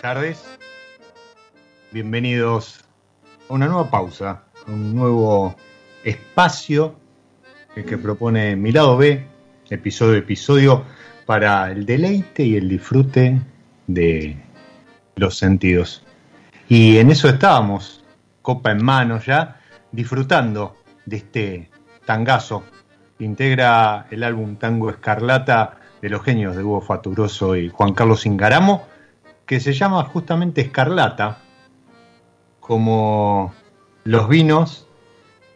Tardes, bienvenidos a una nueva pausa, a un nuevo espacio que propone Mi Lado B, episodio episodio, para el deleite y el disfrute de los sentidos. Y en eso estábamos, copa en mano ya, disfrutando de este tangazo. Que integra el álbum Tango Escarlata de los genios de Hugo Faturoso y Juan Carlos Ingaramo que se llama justamente Escarlata, como los vinos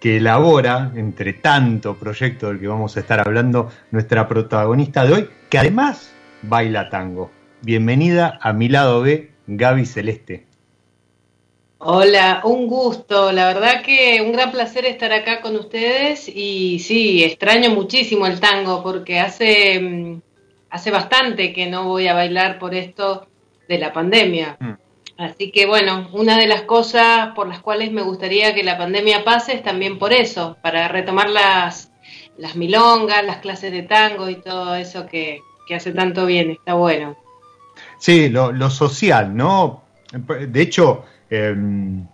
que elabora, entre tanto proyecto del que vamos a estar hablando, nuestra protagonista de hoy, que además baila tango. Bienvenida a mi lado B, Gaby Celeste. Hola, un gusto. La verdad que un gran placer estar acá con ustedes y sí, extraño muchísimo el tango porque hace, mm, hace bastante que no voy a bailar por esto de la pandemia. Mm. Así que bueno, una de las cosas por las cuales me gustaría que la pandemia pase es también por eso, para retomar las, las milongas, las clases de tango y todo eso que, hace tanto bien, está bueno. Sí, lo, social, ¿no? De hecho, em,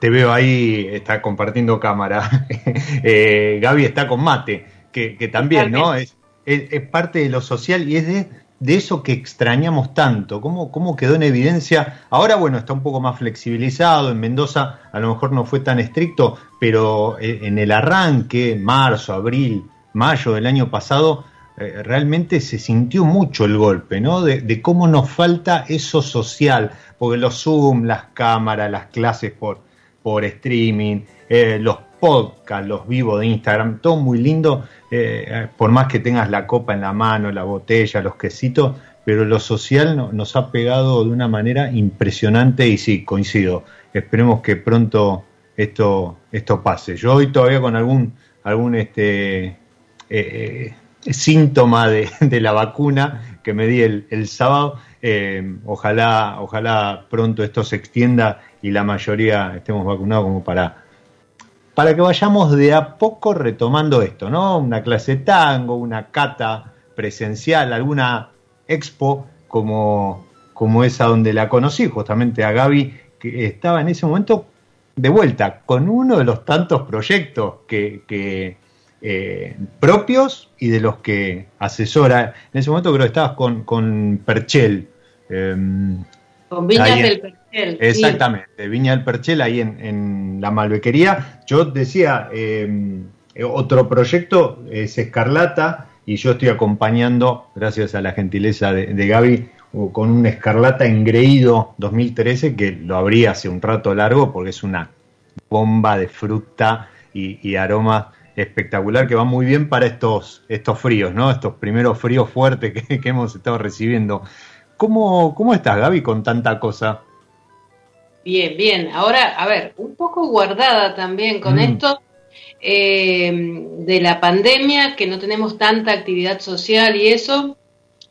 te veo ahí, está compartiendo cámara. eh, Gaby está con mate, que, que también, ¿no? Es, es, es, parte de lo social y es de de eso que extrañamos tanto, cómo, cómo quedó en evidencia. Ahora, bueno, está un poco más flexibilizado, en Mendoza a lo mejor no fue tan estricto, pero eh, en el arranque, marzo, abril, mayo del año pasado, eh, realmente se sintió mucho el golpe, ¿no? De, cómo nos falta eso social, porque los Zoom, las cámaras, las clases por, por streaming, eh, los podcasts, los vivos de Instagram, todo muy lindo, eh, por más que tengas la copa en la mano, la botella, los quesitos, pero lo social nos ha pegado de una manera impresionante y sí, coincido. Esperemos que pronto esto, esto pase. Yo hoy todavía con algún, algún este, eh, eh, síntoma de, la vacuna que me di el, sábado, ojalá, ojalá pronto esto se extienda y la mayoría estemos vacunados como para para que vayamos de a poco retomando esto, ¿no? Una clase tango, una cata presencial, alguna expo como, como esa donde la conocí, justamente a Gaby, que estaba en ese momento de vuelta con uno de los tantos proyectos que, eh, propios y de los que asesora. En ese momento creo que estabas con, con Perchel. Em, con Viñas del Perchel. Exactamente, Viña del Perchel ahí en, la Malbequería. Yo decía, em, otro proyecto es Escarlata y yo estoy acompañando, gracias a la gentileza de, de Gaby, con un Escarlata engreído 2013 que lo abrí hace un rato largo porque es una bomba de fruta y, aroma espectacular que va muy bien para estos, estos fríos, ¿no? Estos primeros fríos fuertes que, hemos estado recibiendo. ¿Cómo, ¿Cómo estás, Gaby, con tanta cosa? Bien, bien. Ahora, a ver, un poco guardada también con mm. esto eh, de la pandemia, que no tenemos tanta actividad social y eso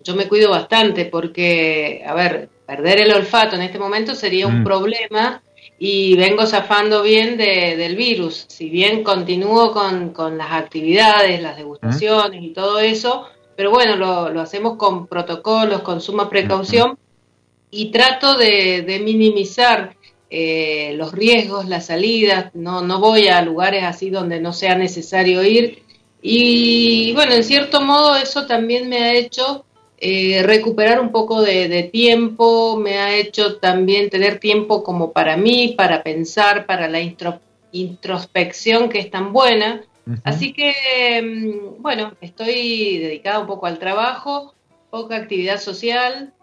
yo me cuido bastante porque, a ver, perder el olfato en este momento sería un mm. problema y vengo zafando bien del virus. Si bien continúo con, las actividades, las degustaciones y todo eso, pero bueno, lo, hacemos con protocolos, con suma precaución y trato de, minimizar eh, los riesgos, las salidas, no, no voy a lugares así donde no sea necesario ir. Y bueno, en cierto modo eso también me ha hecho eh, recuperar un poco de, tiempo, me ha hecho también tener tiempo como para mí, para pensar, para la introspección que es tan buena. Así que, mm, bueno, estoy dedicada un poco al trabajo, poca actividad social,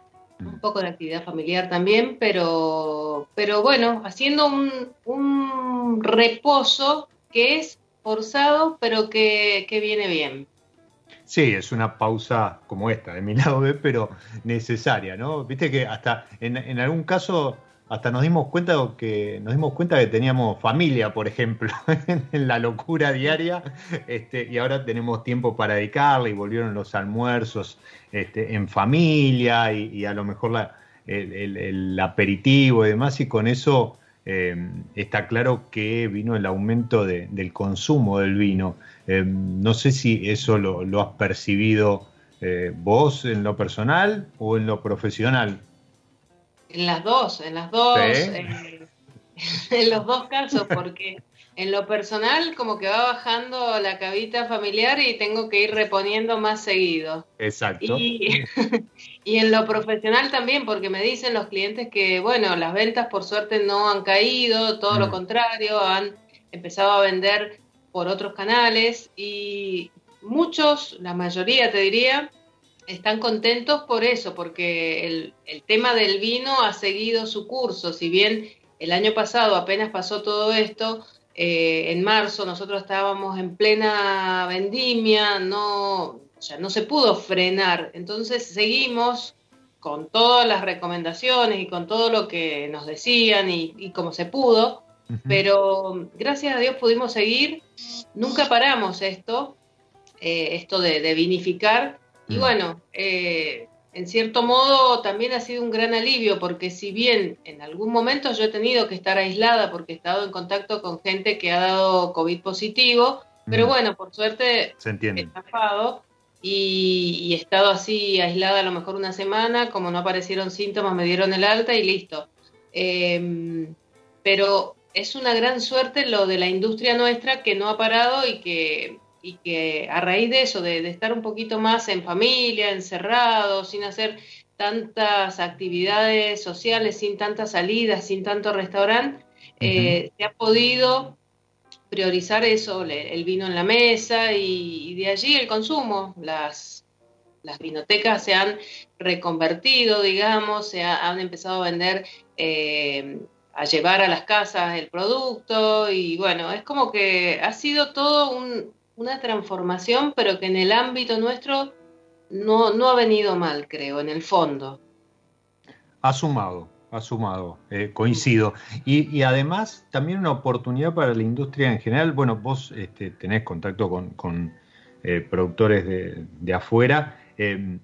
un poco de actividad familiar también, pero, pero bueno, haciendo un, un reposo que es forzado, pero que, que viene bien. Sí, es una pausa como esta, de mi lado B, pero necesaria, ¿no? Viste que hasta en, algún caso hasta nos dimos cuenta que nos dimos cuenta que teníamos familia, por ejemplo, en la locura diaria, este, y ahora tenemos tiempo para dedicarle y volvieron los almuerzos este, en familia y, a lo mejor el, aperitivo y demás, y con eso eh, está claro que vino el aumento del consumo del vino. Eh, no sé si eso lo, has percibido eh, vos en lo personal o en lo profesional. En las dos, en las dos, en los dos casos, porque en lo personal como que va bajando la cabita familiar y tengo que ir reponiendo más seguido. Exacto. Y, y, en lo profesional también, porque me dicen los clientes que, bueno, las ventas por suerte no han caído, todo lo mm. contrario, han empezado a vender por otros canales y muchos, la mayoría te diría, están contentos por eso, porque el, el tema del vino ha seguido su curso, si bien el año pasado apenas pasó todo esto, eh, en marzo nosotros estábamos en plena vendimia, no, no se pudo frenar. Entonces seguimos con todas las recomendaciones y con todo lo que nos decían y, como se pudo, pero gracias a Dios pudimos seguir, nunca paramos esto, eh, esto de, vinificar, y mm. bueno, eh, en cierto modo también ha sido un gran alivio porque si bien en algún momento yo he tenido que estar aislada porque he estado en contacto con gente que ha dado COVID positivo, pero mm. bueno, por suerte Se entiende. he estafado y, he estado así aislada a lo mejor una semana, como no aparecieron síntomas me dieron el alta y listo. Em, pero es una gran suerte lo de la industria nuestra que no ha parado y que y que a raíz de eso, de, estar un poquito más en familia, encerrado, sin hacer tantas actividades sociales, sin tantas salidas, sin tanto restaurante, eh, se ha podido priorizar eso, el vino en la mesa y, de allí el consumo. Las, las vinotecas se han reconvertido, digamos, se han empezado a vender, eh, a llevar a las casas el producto y bueno, es como que ha sido todo un, una transformación, pero que en el ámbito nuestro no, no ha venido mal, creo, en el fondo. Ha sumado, ha sumado, eh, coincido. Y, además también una oportunidad para la industria en general. Bueno, vos este, tenés contacto con, eh, productores de, afuera. Eh,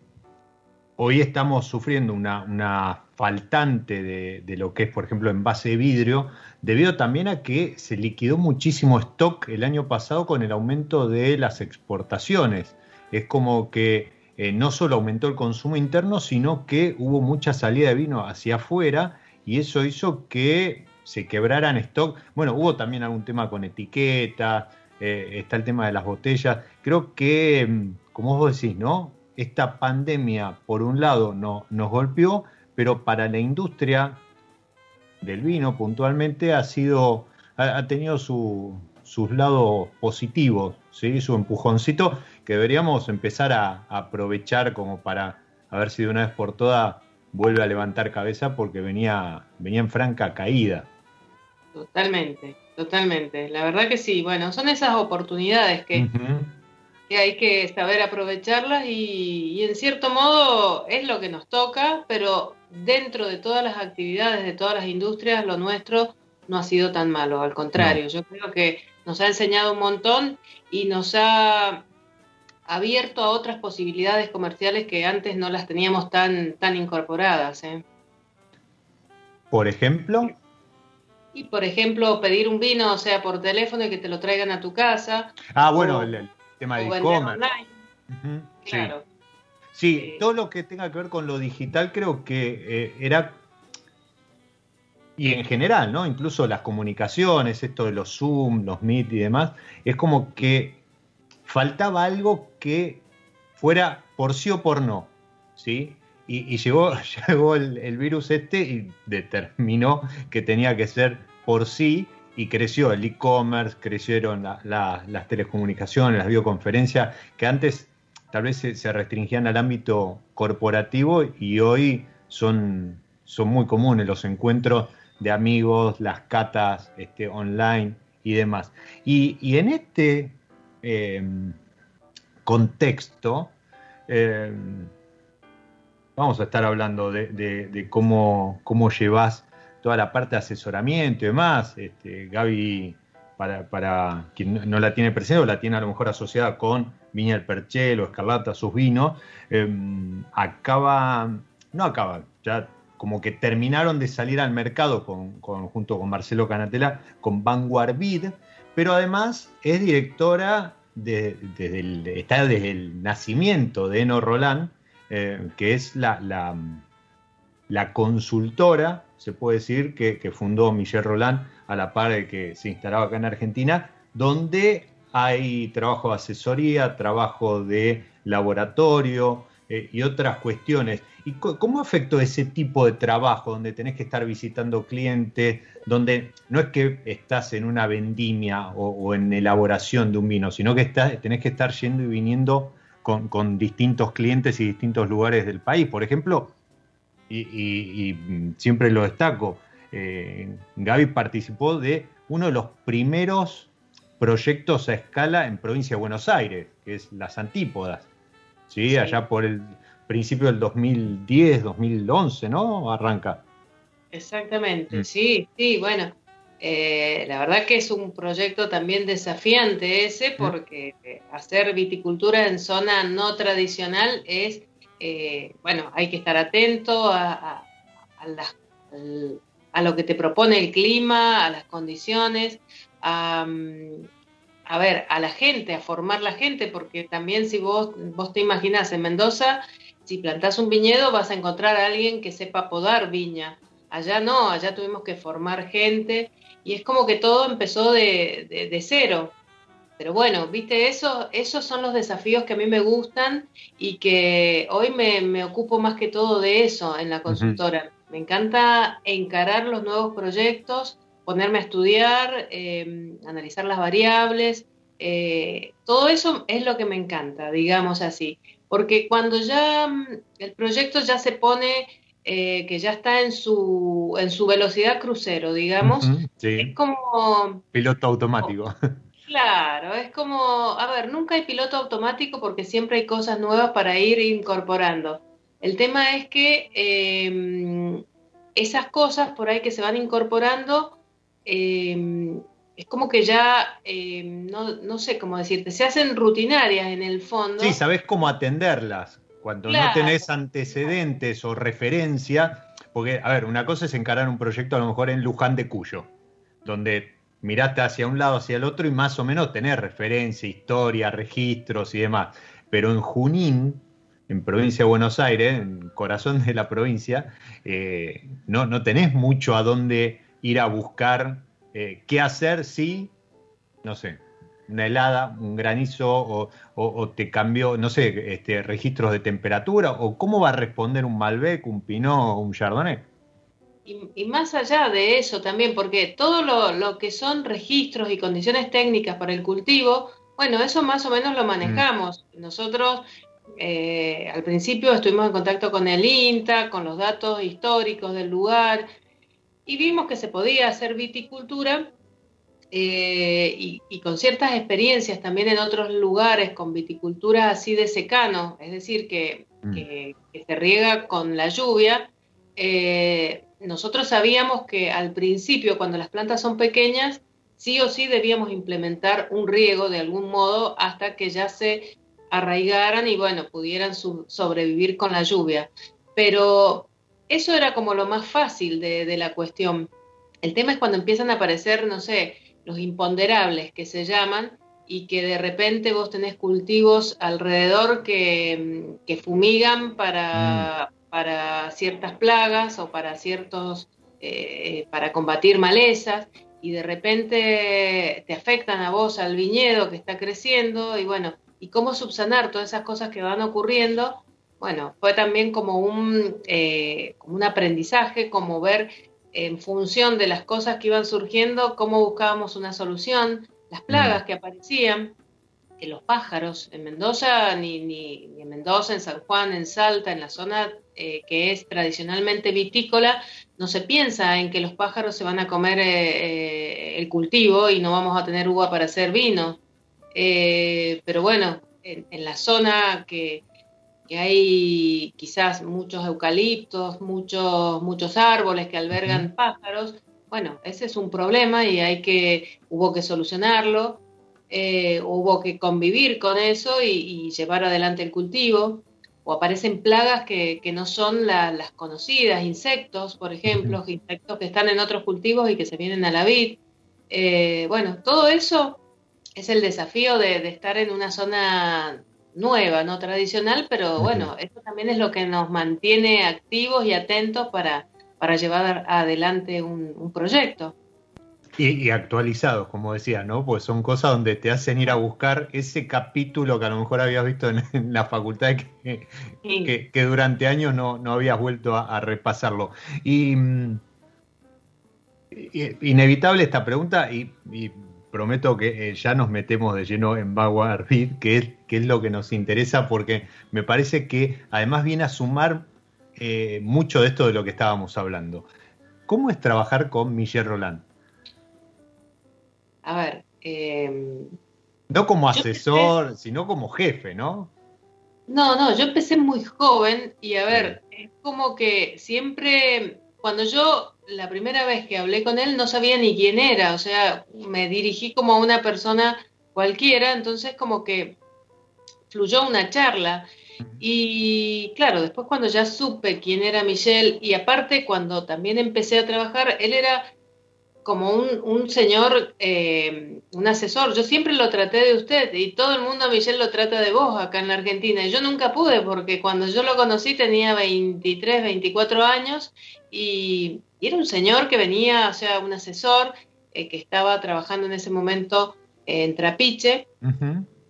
hoy estamos sufriendo una, faltante de, lo que es, por ejemplo, envase de vidrio, debido también a que se liquidó muchísimo stock el año pasado con el aumento de las exportaciones. Es como que eh, no solo aumentó el consumo interno, sino que hubo mucha salida de vino hacia afuera y eso hizo que se quebraran stock. Bueno, hubo también algún tema con etiquetas, eh, está el tema de las botellas. Creo que, mm, como vos decís, ¿no? Esta pandemia, por un lado, no, nos golpeó, pero para la industria del vino puntualmente ha sido, ha, tenido sus lados positivos, ¿sí? su empujoncito que deberíamos empezar a, aprovechar como para a ver si de una vez por todas vuelve a levantar cabeza porque venía, venía en franca caída. Totalmente, totalmente. La verdad que sí. Bueno, son esas oportunidades que, hay que saber aprovecharlas y, en cierto modo es lo que nos toca, pero dentro de todas las actividades, de todas las industrias, lo nuestro no ha sido tan malo. Al contrario, yo creo que nos ha enseñado un montón y nos ha abierto a otras posibilidades comerciales que antes no las teníamos tan, tan incorporadas. ¿eh? Por ejemplo. Y por ejemplo, pedir un vino, o sea, por teléfono y que te lo traigan a tu casa. Ah, bueno, el, tema de e-commerce. Claro. Sí, eh, todo lo que tenga que ver con lo digital creo que eh, era y en general, ¿no? Incluso las comunicaciones, esto de los Zoom, los Meet y demás, es como que faltaba algo que fuera por sí o por no, ¿sí? Y, llegó, llegó el, virus este y determinó que tenía que ser por sí y creció el e-commerce, crecieron las telecomunicaciones, las videoconferencias, que antes tal vez se, restringían al ámbito corporativo y hoy son, son muy comunes los encuentros de amigos, las catas este, online y demás. Y, en este eh, contexto, eh, vamos a estar hablando de, cómo, cómo llevas toda la parte de asesoramiento y demás. Este, Gaby, para, para, quien no la tiene presente o la tiene a lo mejor asociada con Viña del Perchel o Escarlata, sus vinos, em, acaba, no acaba, ya como que terminaron de salir al mercado con, junto con Marcelo Canatela con Vanguard Vid, pero además es directora de, desde el, está desde el nacimiento de Eno Roland, eh, que es la, la, consultora, se puede decir, que, fundó Michel Roland a la par de que se instalaba acá en Argentina, donde hay trabajo de asesoría, trabajo de laboratorio eh, y otras cuestiones. ¿Y cómo afectó ese tipo de trabajo donde tenés que estar visitando clientes, donde no es que estás en una vendimia o, en elaboración de un vino, sino que tenés que estar yendo y viniendo con, distintos clientes y distintos lugares del país. Por ejemplo, y, siempre lo destaco, eh, Gaby participó de uno de los primeros proyectos a escala en provincia de Buenos Aires, que es Las Antípodas, ¿sí? allá por el principio del 2010, 2011, ¿no? Arranca. Exactamente, mm. sí, sí, bueno, eh, la verdad que es un proyecto también desafiante ese, porque eh, hacer viticultura en zona no tradicional es, eh, bueno, hay que estar atento a, a, lo que te propone el clima, a las condiciones, a, a, ver, a la gente, a formar la gente, porque también si vos, vos te imaginás en Mendoza, si plantás un viñedo vas a encontrar a alguien que sepa podar viña. Allá no, allá tuvimos que formar gente y es como que todo empezó de, cero. Pero bueno, viste, eso, esos son los desafíos que a mí me gustan y que hoy me, ocupo más que todo de eso en la consultora. Me encanta encarar los nuevos proyectos, ponerme a estudiar, em, analizar las variables. Eh, todo eso es lo que me encanta, digamos así. Porque cuando ya mm, el proyecto ya se pone eh, que ya está en su, en su velocidad crucero, digamos. Es como... Piloto automático. Claro, es como, a ver, nunca hay piloto automático porque siempre hay cosas nuevas para ir incorporando. El tema es que em, esas cosas por ahí que se van incorporando, em, es como que ya, em, no, no, sé cómo decirte, se hacen rutinarias en el fondo. Sí, sabes cómo atenderlas. Cuando no tenés antecedentes o referencia, porque, a ver, una cosa es encarar un proyecto a lo mejor en Luján de Cuyo, donde miraste hacia un lado, hacia el otro y más o menos tener referencia, historia, registros y demás. Pero en Junín, en provincia de Buenos Aires, en corazón de la provincia, eh, no, no tenés mucho a dónde ir a buscar eh, qué hacer si, no sé, una helada, un granizo o, te cambió, no sé, este, registros de temperatura o cómo va a responder un Malbec, un Pinot o un Chardonnay. Y, más allá de eso también, porque todo lo, que son registros y condiciones técnicas para el cultivo, bueno, eso más o menos lo manejamos. Mm. Nosotros eh, al principio estuvimos en contacto con el INTA, con los datos históricos del lugar, y vimos que se podía hacer viticultura eh, y, con ciertas experiencias también en otros lugares con viticultura así de secano, es decir, que, mm. se riega con la lluvia, eh, nosotros sabíamos que al principio, cuando las plantas son pequeñas, sí o sí debíamos implementar un riego de algún modo hasta que ya se arraigaran y bueno, pudieran sobrevivir con la lluvia. Pero eso era como lo más fácil de, de la cuestión. El tema es cuando empiezan a aparecer, no sé, los imponderables que se llaman, y que de repente vos tenés cultivos alrededor que, fumigan para, mm. para, ciertas plagas o para ciertos, eh, para combatir malezas, y de repente te afectan a vos, al viñedo que está creciendo, y bueno, y cómo subsanar todas esas cosas que van ocurriendo, bueno, fue también como un, eh, como un aprendizaje, como ver en función de las cosas que iban surgiendo, cómo buscábamos una solución, las plagas mm. que aparecían, que los pájaros en Mendoza, ni, ni, en Mendoza, en San Juan, en Salta, en la zona eh, que es tradicionalmente vitícola, no se piensa en que los pájaros se van a comer eh, eh, el cultivo y no vamos a tener uva para hacer vino. pero bueno, en la zona que, que hay quizás muchos eucaliptos, muchos, muchos árboles que albergan pájaros. Bueno, ese es un problema y hay que, hubo que solucionarlo, eh, hubo que convivir con eso y, llevar adelante el cultivo. O aparecen plagas que, no son las conocidas, insectos, por ejemplo, insectos que están en otros cultivos y que se vienen a la vid. Eh, bueno, todo eso es el desafío de estar en una zona nueva, no tradicional, pero bueno, esto también es lo que nos mantiene activos y atentos para, para llevar adelante un, proyecto. Y, actualizados, como decía, ¿no? Pues son cosas donde te hacen ir a buscar ese capítulo que a lo mejor habías visto en, la facultad que, que, durante años no, no habías vuelto a, repasarlo. Y, mm, inevitable esta pregunta, y prometo que eh, ya nos metemos de lleno en Vanguard que es, que es lo que nos interesa, porque me parece que además viene a sumar eh, mucho de esto de lo que estábamos hablando. ¿Cómo es trabajar con Michel Roland? A ver. Em, no como asesor, sino como jefe, ¿no? No, no, yo empecé muy joven y a ver, es como que siempre, cuando yo la primera vez que hablé con él no sabía ni quién era, o sea, me dirigí como a una persona cualquiera, entonces como que fluyó una charla. Y claro, después cuando ya supe quién era Michelle, y aparte cuando también empecé a trabajar, él era como un, señor, eh, un asesor. Yo siempre lo traté de usted y todo el mundo a Michelle lo trata de vos acá en la Argentina. Y yo nunca pude porque cuando yo lo conocí tenía 23, 24 años y, era un señor que venía, o sea, un asesor eh, que estaba trabajando en ese momento en Trapiche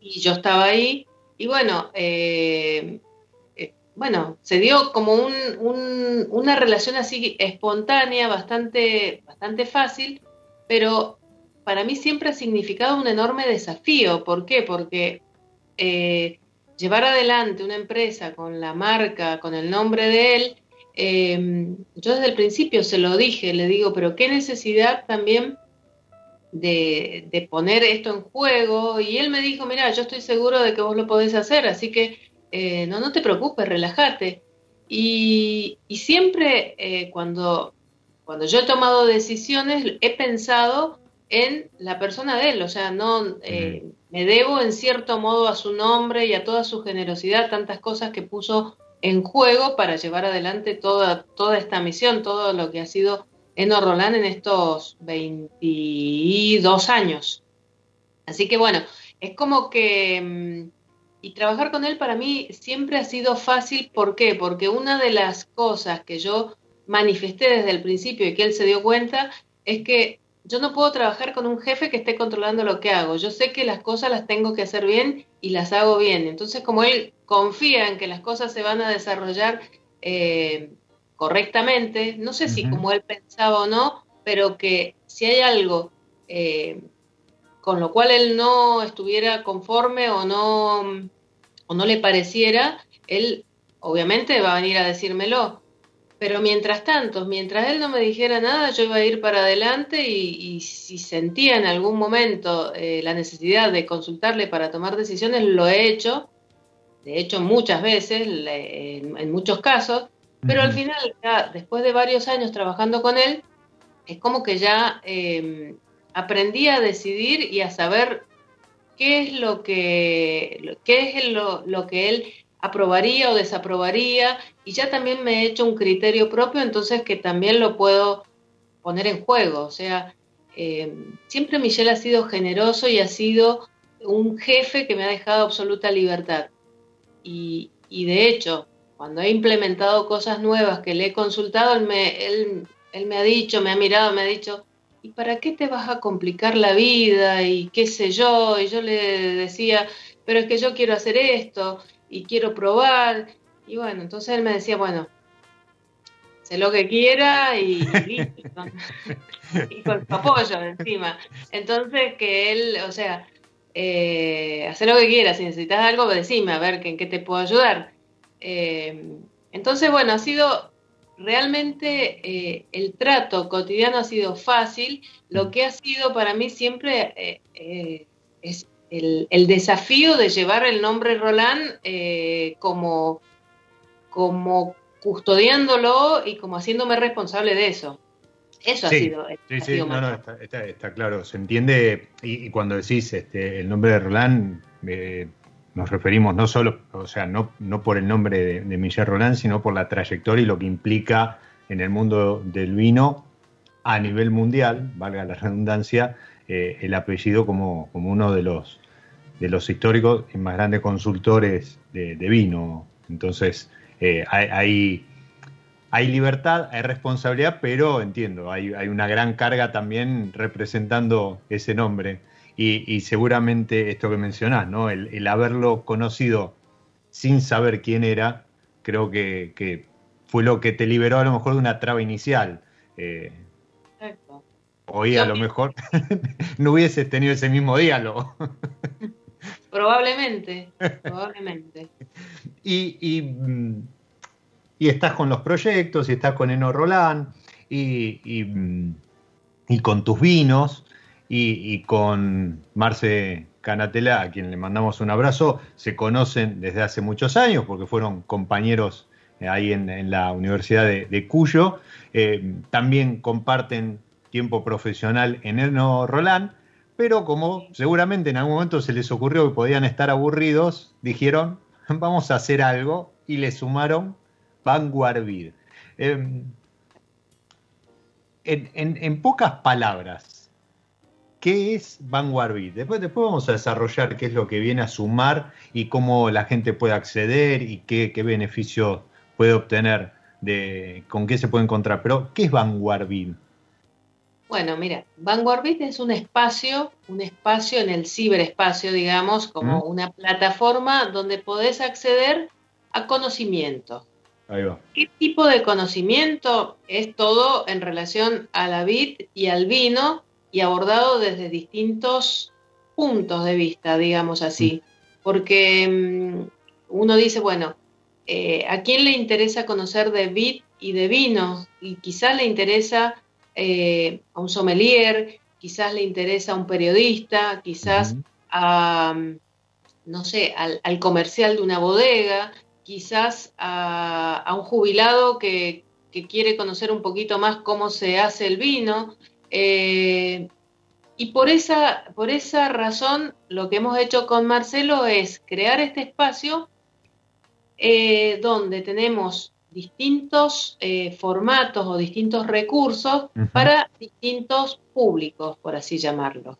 y yo estaba ahí. Y bueno, eh, eh, bueno, se dio como una relación así espontánea, bastante, bastante fácil, pero para mí siempre ha significado un enorme desafío. ¿Por qué? Porque llevar adelante una empresa con la marca, con el nombre de él, Em, yo desde el principio se lo dije, le digo, pero qué necesidad también de, poner esto en juego. Y él me dijo, mira, yo estoy seguro de que vos lo podés hacer, así que eh, no, no te preocupes, relájate. Y, siempre eh, cuando, cuando yo he tomado decisiones, he pensado en la persona de él, o sea, no eh, me debo en cierto modo a su nombre y a toda su generosidad, tantas cosas que puso en juego para llevar adelante toda, toda esta misión, todo lo que ha sido Eno Roland en estos 22 años. Así que bueno, es como que... Mm, y trabajar con él para mí siempre ha sido fácil. ¿Por qué? Porque una de las cosas que yo manifesté desde el principio y que él se dio cuenta es que yo no puedo trabajar con un jefe que esté controlando lo que hago. Yo sé que las cosas las tengo que hacer bien y las hago bien. Entonces, como él confía en que las cosas se van a desarrollar eh, correctamente, no sé si como él pensaba o no, pero que si hay algo eh, con lo cual él no estuviera conforme o no, o no le pareciera, él obviamente va a venir a decírmelo. Pero mientras tanto, mientras él no me dijera nada, yo iba a ir para adelante y, si sentía en algún momento eh, la necesidad de consultarle para tomar decisiones, lo he hecho. De hecho, muchas veces, en, muchos casos. Pero al final, después de varios años trabajando con él, es como que ya eh, aprendí a decidir y a saber qué es lo que, qué es lo, lo que él aprobaría o desaprobaría y ya también me he hecho un criterio propio, entonces que también lo puedo poner en juego. O sea, eh, siempre Michelle ha sido generoso y ha sido un jefe que me ha dejado absoluta libertad. Y, de hecho, cuando he implementado cosas nuevas que le he consultado, él me, él me ha dicho, me ha mirado, me ha dicho, ¿y para qué te vas a complicar la vida? Y qué sé yo, y yo le decía, pero es que yo quiero hacer esto y quiero probar. Y bueno, entonces él me decía, bueno, sé lo que quiera y, listo. y con su apoyo encima. Entonces que él, o sea, eh, hacer lo que quieras, si necesitas algo, decime, a ver en qué te puedo ayudar. Eh, entonces, bueno, ha sido realmente eh, el trato cotidiano ha sido fácil, lo que ha sido para mí siempre eh, eh, es el, desafío de llevar el nombre Roland como, como custodiándolo y como haciéndome responsable de eso. Eso ha sido. Sí, sí, no, no, está, claro. Se entiende, y, cuando decís este, el nombre de Roland, nos referimos no solo, o sea, no, no por el nombre de, Michel Roland, sino por la trayectoria y lo que implica en el mundo del vino a nivel mundial, valga la redundancia, eh, el apellido como, como, uno de los, de los históricos y más grandes consultores de, vino. Entonces, eh, hay, hay, libertad, hay responsabilidad, pero entiendo, hay, hay una gran carga también representando ese nombre. Y, seguramente esto que mencionás, ¿no? El, haberlo conocido sin saber quién era, creo que, fue lo que te liberó a lo mejor de una traba inicial. Eh, Hoy a lo mejor no hubieses tenido ese mismo diálogo. Probablemente, probablemente. Y, mm, y, estás con los proyectos, y estás con Eno Roland, y, y mm, con tus vinos, y, con Marce Canatela, a quien le mandamos un abrazo, se conocen desde hace muchos años porque fueron compañeros eh, ahí en, la Universidad de, Cuyo. Eh, también comparten tiempo profesional en Roland, pero como seguramente en algún momento se les ocurrió que podían estar aburridos, dijeron, vamos a hacer algo y le sumaron Vanguard eh, en pocas palabras, ¿Qué es Vanguard Después, después vamos a desarrollar qué es lo que viene a sumar y cómo la gente puede acceder y qué, qué beneficio puede obtener, de, con qué se puede encontrar. Pero, ¿qué es Vanguard Bueno, mira, Vanguard es un espacio, un espacio en el ciberespacio, digamos, como una plataforma donde podés acceder a conocimiento. Ahí va. ¿Qué tipo de conocimiento? Es todo en relación a la vid y al vino, y abordado desde distintos puntos de vista, digamos así. Porque mm, uno dice, bueno, eh, ¿a quién le interesa conocer de vid y de vino? Y quizás le interesa eh, a un sommelier, quizás le interesa a un periodista, quizás a, mm, no sé, al, comercial de una bodega, quizás a, un jubilado que, que, quiere conocer un poquito más cómo se hace el vino. Eh, y por esa, por esa razón lo que hemos hecho con Marcelo es crear este espacio eh, donde tenemos distintos eh, formatos o distintos recursos para distintos públicos, por así llamarlo.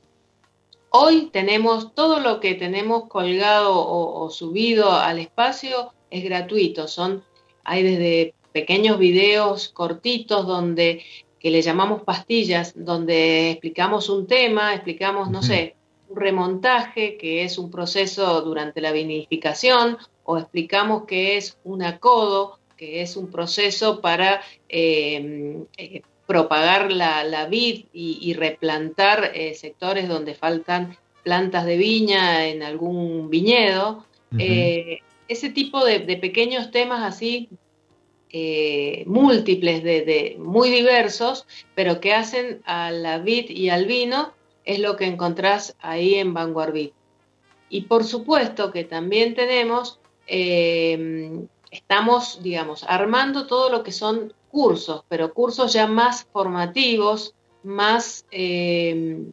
Hoy tenemos todo lo que tenemos colgado o, subido al espacio es gratuito. Son, hay desde pequeños videos cortitos donde que le llamamos pastillas, donde explicamos un tema, explicamos, no sé, un remontaje, que es un proceso durante la vinificación, o explicamos que es un acodo, que es un proceso para eh, eh, propagar la, vid y, replantar eh, sectores donde faltan plantas de viña en algún viñedo. ese tipo de, pequeños temas así múltiples, de, muy diversos, pero que hacen a la vid y al vino, es lo que encontrás ahí en Vanguard Y por supuesto que también tenemos estamos, digamos, armando todo lo que son cursos, pero cursos ya más formativos, más eh,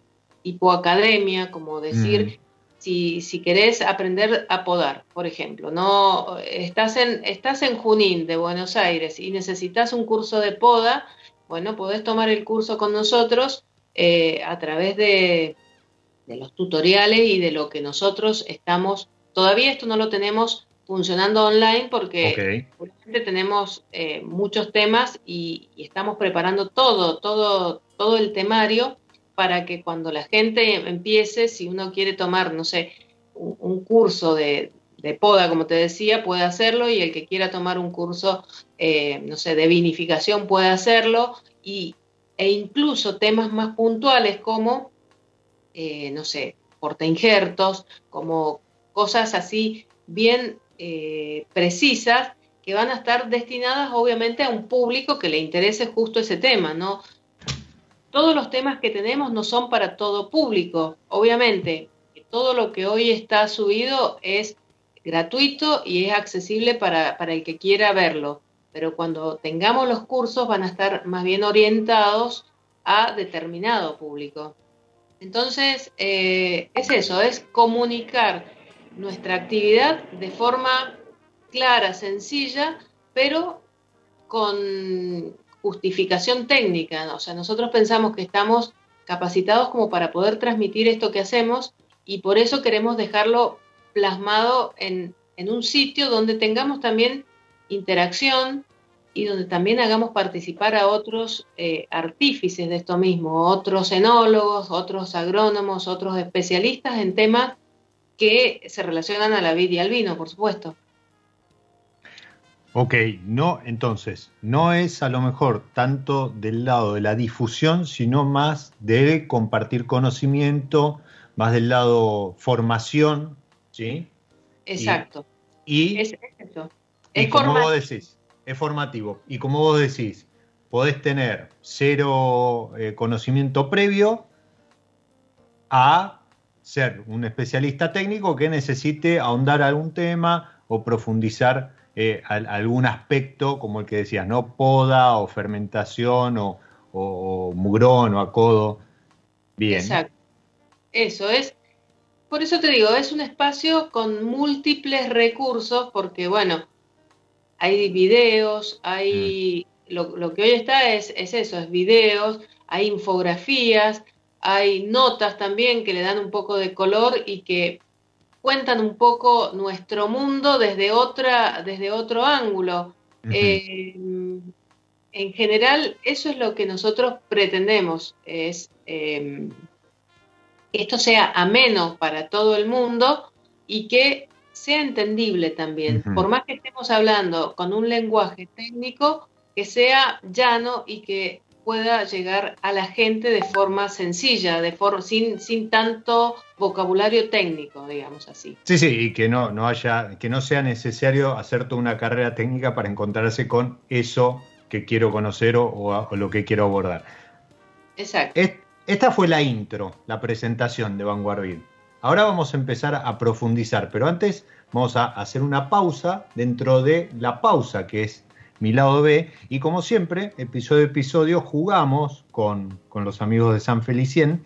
hipoacademia, como decir, mm. si, si, querés aprender a podar, por ejemplo, no estás en, estás en Junín de Buenos Aires y necesitas un curso de poda, bueno, podés tomar el curso con nosotros eh, a través de, de los tutoriales y de lo que nosotros estamos, todavía esto no lo tenemos funcionando online porque tenemos eh, muchos temas y, estamos preparando todo, todo, todo el temario para que cuando la gente empiece, si uno quiere tomar, no sé, un, curso de, poda, como te decía, puede hacerlo y el que quiera tomar un curso, eh, no sé, de vinificación puede hacerlo y, e incluso temas más puntuales como, eh, no sé, porta injertos, como cosas así bien eh, precisas que van a estar destinadas obviamente a un público que le interese justo ese tema, ¿no? Todos los temas que tenemos no son para todo público, obviamente. Todo lo que hoy está subido es gratuito y es accesible para, para el que quiera verlo, pero cuando tengamos los cursos van a estar más bien orientados a determinado público. Entonces, eh, es eso, es comunicar nuestra actividad de forma clara, sencilla, pero con justificación técnica. O sea, nosotros pensamos que estamos capacitados como para poder transmitir esto que hacemos y por eso queremos dejarlo plasmado en, un sitio donde tengamos también interacción y donde también hagamos participar a otros eh, artífices de esto mismo, otros enólogos, otros agrónomos, otros especialistas en temas que se relacionan a la vid y al vino, por supuesto. Ok, no, entonces, no es a lo mejor tanto del lado de la difusión, sino más de compartir conocimiento, más del lado formación, ¿sí? Exacto. Y, es, como vos decís, es formativo. Y como vos decís, podés tener cero eh, conocimiento previo a ser un especialista técnico que necesite ahondar algún tema o profundizar eh, algún aspecto, como el que decías, ¿no? Poda o fermentación o, mugrón o acodo. Bien. Exacto. Eso es. Por eso te digo, es un espacio con múltiples recursos, porque bueno, hay videos, hay. Mm. Lo, lo, que hoy está es, es eso, es videos, hay infografías, hay notas también que le dan un poco de color y que cuentan un poco nuestro mundo desde otra, desde otro ángulo. Eh, en general, eso es lo que nosotros pretendemos, es eh, que esto sea ameno para todo el mundo y que sea entendible también. Por más que estemos hablando con un lenguaje técnico, que sea llano y que pueda llegar a la gente de forma sencilla, de forma, sin, sin tanto vocabulario técnico, digamos así. Sí, sí, y que no, no haya, que no sea necesario hacer toda una carrera técnica para encontrarse con eso que quiero conocer o, lo que quiero abordar. Exacto. esta fue la intro, la presentación de Vanguard Ahora vamos a empezar a profundizar, pero antes vamos a hacer una pausa dentro de la pausa que es mi lado B. Y como siempre, episodio a episodio, jugamos con, los amigos de San Felicien,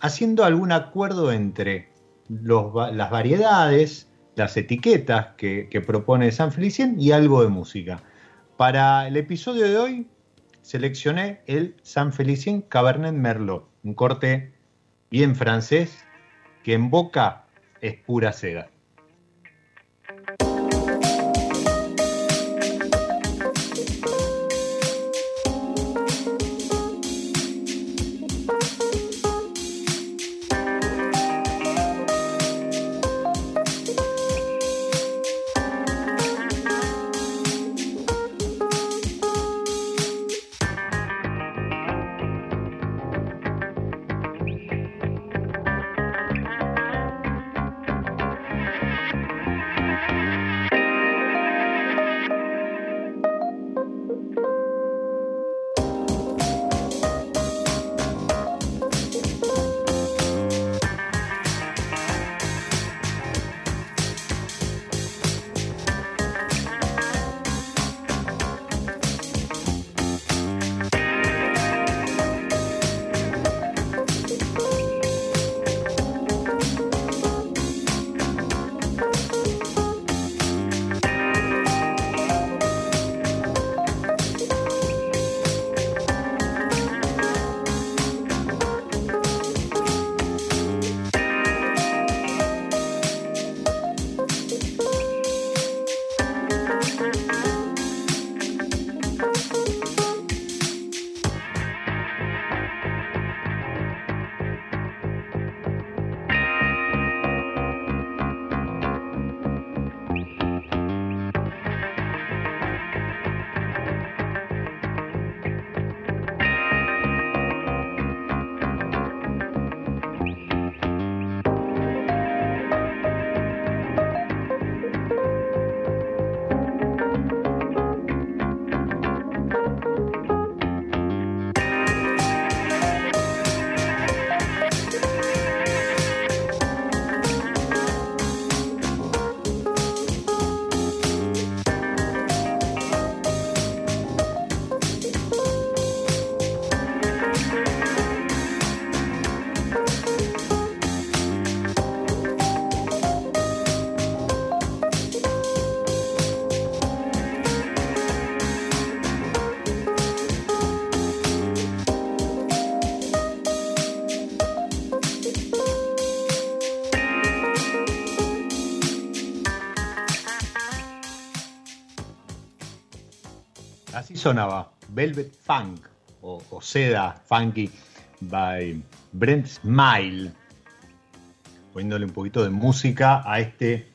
haciendo algún acuerdo entre las variedades las etiquetas que, propone San Felicien y algo de música. Para el episodio de hoy seleccioné el San Felicien Cabernet Merlot, un corte bien francés que en boca es pura seda. Sonaba Velvet Funk o, Seda Funky by Brent Smile, poniéndole un poquito de música a este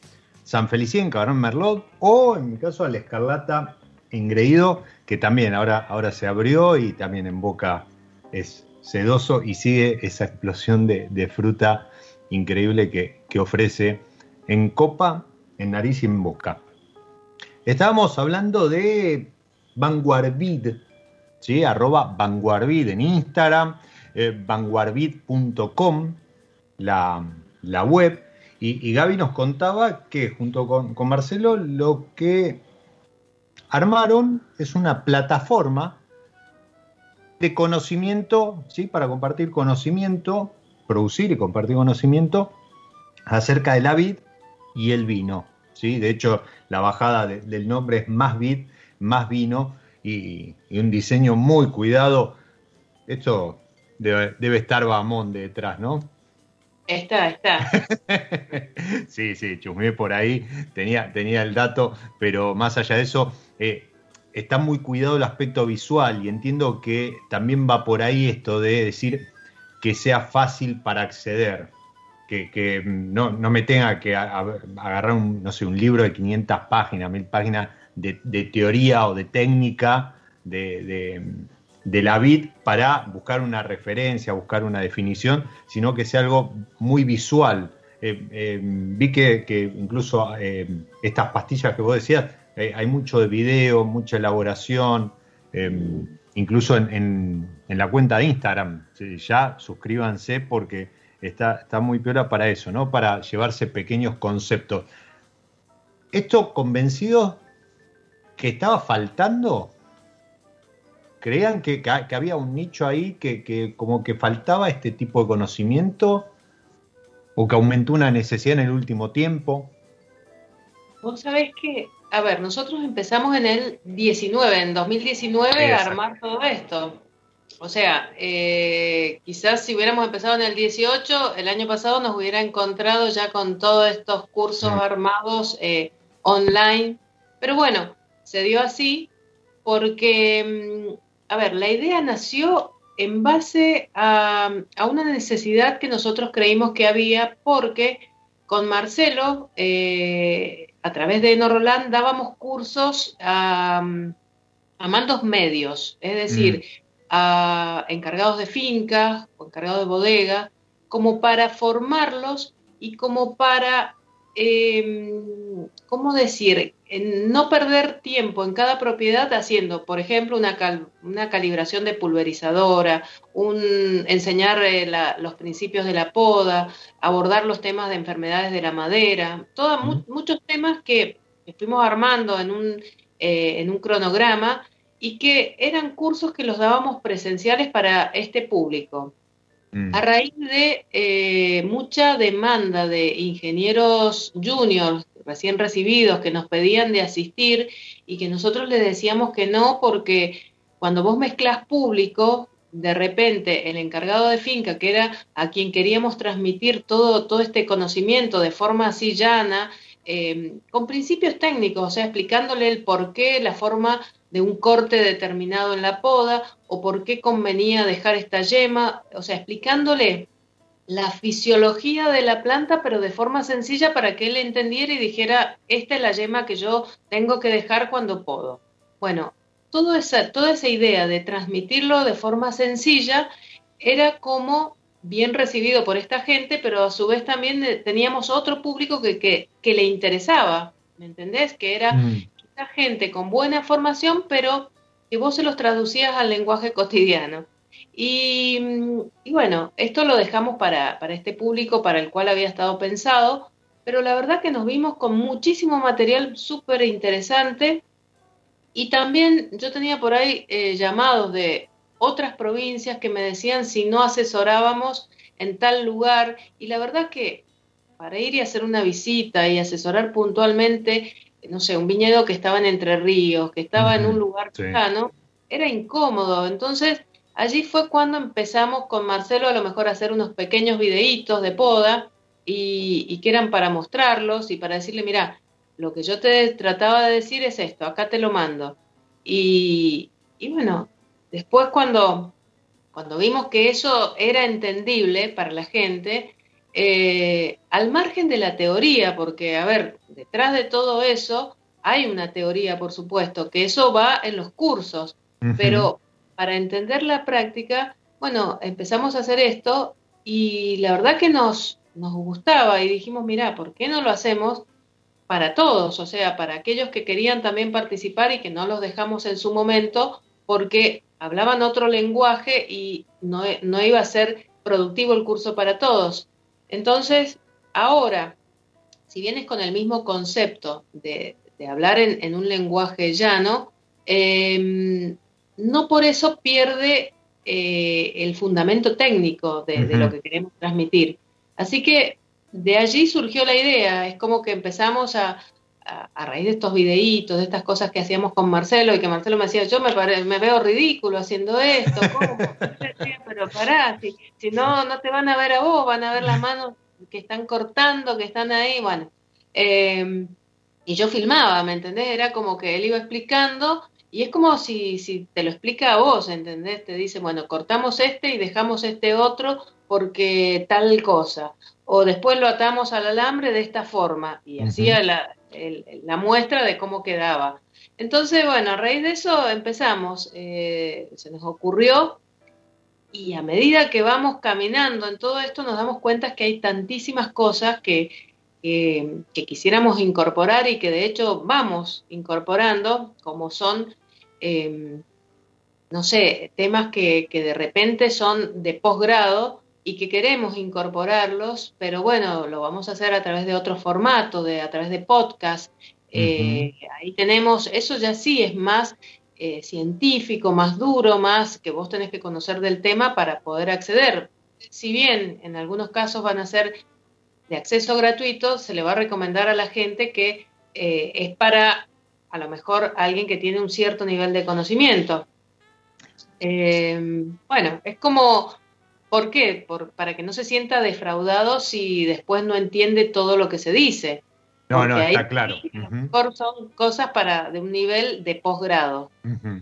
San Felicien Cabrón Merlot o en mi caso al Escarlata Engreído, que también ahora, ahora se abrió y también en boca es sedoso y sigue esa explosión de, fruta increíble que, que ofrece en copa, en nariz y en boca. Estábamos hablando de Vanguardvid, ¿sí? arroba Vanguardvid en Instagram, eh, vanguardvid.com, la, la, web. Y, Gaby nos contaba que junto con, con Marcelo lo que armaron es una plataforma de conocimiento, ¿sí? para compartir conocimiento, producir y compartir conocimiento acerca de la vid y el vino. ¿sí? De hecho, la bajada del nombre es más vid más vino y, un diseño muy cuidado. Esto debe, estar Bamón detrás, ¿no? Está, está. sí, sí, chusmé por ahí, tenía, tenía el dato, pero más allá de eso, eh, está muy cuidado el aspecto visual y entiendo que también va por ahí esto de decir que sea fácil para acceder, que, no, me tenga que agarrar un, no sé, un libro de 500 páginas, 1000 páginas de, teoría o de técnica de, la vid para buscar una referencia, buscar una definición, sino que sea algo muy visual. Eh, eh, vi que, incluso eh, estas pastillas que vos decías, hay mucho de video, mucha elaboración, incluso en, la cuenta de Instagram. Ya suscríbanse porque está, está muy peor para eso, ¿no? Para llevarse pequeños conceptos. Esto convencido que estaba faltando? ¿Creían que, había un nicho ahí que, como que faltaba este tipo de conocimiento? ¿O que aumentó una necesidad en el último tiempo? Vos sabés que, a ver, nosotros empezamos en el 19, en 2019 a armar todo esto. O sea, eh, quizás si hubiéramos empezado en el 18, el año pasado nos hubiera encontrado ya con todos estos cursos armados eh, online. Pero bueno, se dio así porque, mm, a ver, la idea nació en base a, una necesidad que nosotros creímos que había porque con Marcelo, eh, a través de Enoroland, dábamos cursos a, a mandos medios, es decir, mm a encargados de fincas o encargados de bodega, como para formarlos y como para, em, ¿cómo decir?, no perder tiempo en cada propiedad haciendo, por ejemplo, una, una calibración de pulverizadora, un, enseñar eh, los principios de la poda, abordar los temas de enfermedades de la madera, muchos temas que estuvimos armando en un, eh, en un cronograma y que eran cursos que los dábamos presenciales para este público. Mm. A raíz de eh, mucha demanda de ingenieros juniors recién recibidos que nos pedían de asistir y que nosotros les decíamos que no porque cuando vos mezclas público, de repente el encargado de finca, que era a quien queríamos transmitir todo, todo este conocimiento de forma así llana, eh, con principios técnicos, o sea, explicándole el por qué, la forma de un corte determinado en la poda o por qué convenía dejar esta yema, o sea, explicándole la fisiología de la planta, pero de forma sencilla para que él entendiera y dijera, esta es la yema que yo tengo que dejar cuando podo. Bueno, toda esa, toda esa idea de transmitirlo de forma sencilla era como bien recibido por esta gente, pero a su vez también eh, teníamos otro público que, que, que le interesaba, ¿me entendés? Que era mm gente con buena formación, pero que vos se los traducías al lenguaje cotidiano. Y, bueno, esto lo dejamos para, para, este público para el cual había estado pensado, pero la verdad que nos vimos con muchísimo material súper interesante y también yo tenía por ahí eh, llamados de otras provincias que me decían si no asesorábamos en tal lugar y la verdad que para ir y hacer una visita y asesorar puntualmente no sé, un viñedo que estaba en Entre Ríos, que estaba en un lugar lejano, era incómodo. Entonces, allí fue cuando empezamos con Marcelo a lo mejor a hacer unos pequeños videitos de poda y, que eran para mostrarlos y para decirle, mira, lo que yo te trataba de decir es esto, acá te lo mando. Y, y bueno, después cuando, cuando vimos que eso era entendible para la gente, eh, al margen de la teoría, porque, a ver, detrás de todo eso hay una teoría, por supuesto, que eso va en los cursos, pero para entender la práctica, bueno, empezamos a hacer esto y la verdad que nos, nos gustaba y dijimos, mira, ¿por qué no lo hacemos para todos? O sea, para aquellos que querían también participar y que no los dejamos en su momento porque hablaban otro lenguaje y no, no iba a ser productivo el curso para todos. Entonces, ahora, si vienes con el mismo concepto de, hablar en, un lenguaje llano, em, no por eso pierde eh, el fundamento técnico de, lo que queremos transmitir. Así que de allí surgió la idea, es como que empezamos a, a, raíz de estos videitos, de estas cosas que hacíamos con Marcelo, y que Marcelo me decía, yo me, me veo ridículo haciendo esto, ¿cómo? pero pará, si, si, no, no te van a ver a vos, van a ver las manos que están cortando, que están ahí, bueno. Em, y yo filmaba, ¿me entendés? Era como que él iba explicando, y es como si, si te lo explica a vos, ¿entendés? Te dice, bueno, cortamos este y dejamos este otro porque tal cosa. O después lo atamos al alambre de esta forma. Y hacía la, la muestra de cómo quedaba. Entonces, bueno, a raíz de eso empezamos, eh, se nos ocurrió y a medida que vamos caminando en todo esto nos damos cuenta que hay tantísimas cosas que, que, quisiéramos incorporar y que de hecho vamos incorporando, como son, em, no sé, temas que, que de repente son de posgrado y que queremos incorporarlos, pero bueno, lo vamos a hacer a través de otro formato, de, a través de podcast. Eh, ahí tenemos, eso ya sí es más eh, científico, más duro, más que vos tenés que conocer del tema para poder acceder. Si bien en algunos casos van a ser de acceso gratuito, se le va a recomendar a la gente que eh, es para a lo mejor alguien que tiene un cierto nivel de conocimiento. Bueno, es como, ¿por qué? para que no se sienta defraudado si después no entiende todo lo que se dice. No, no, está claro. son cosas para de un nivel de posgrado.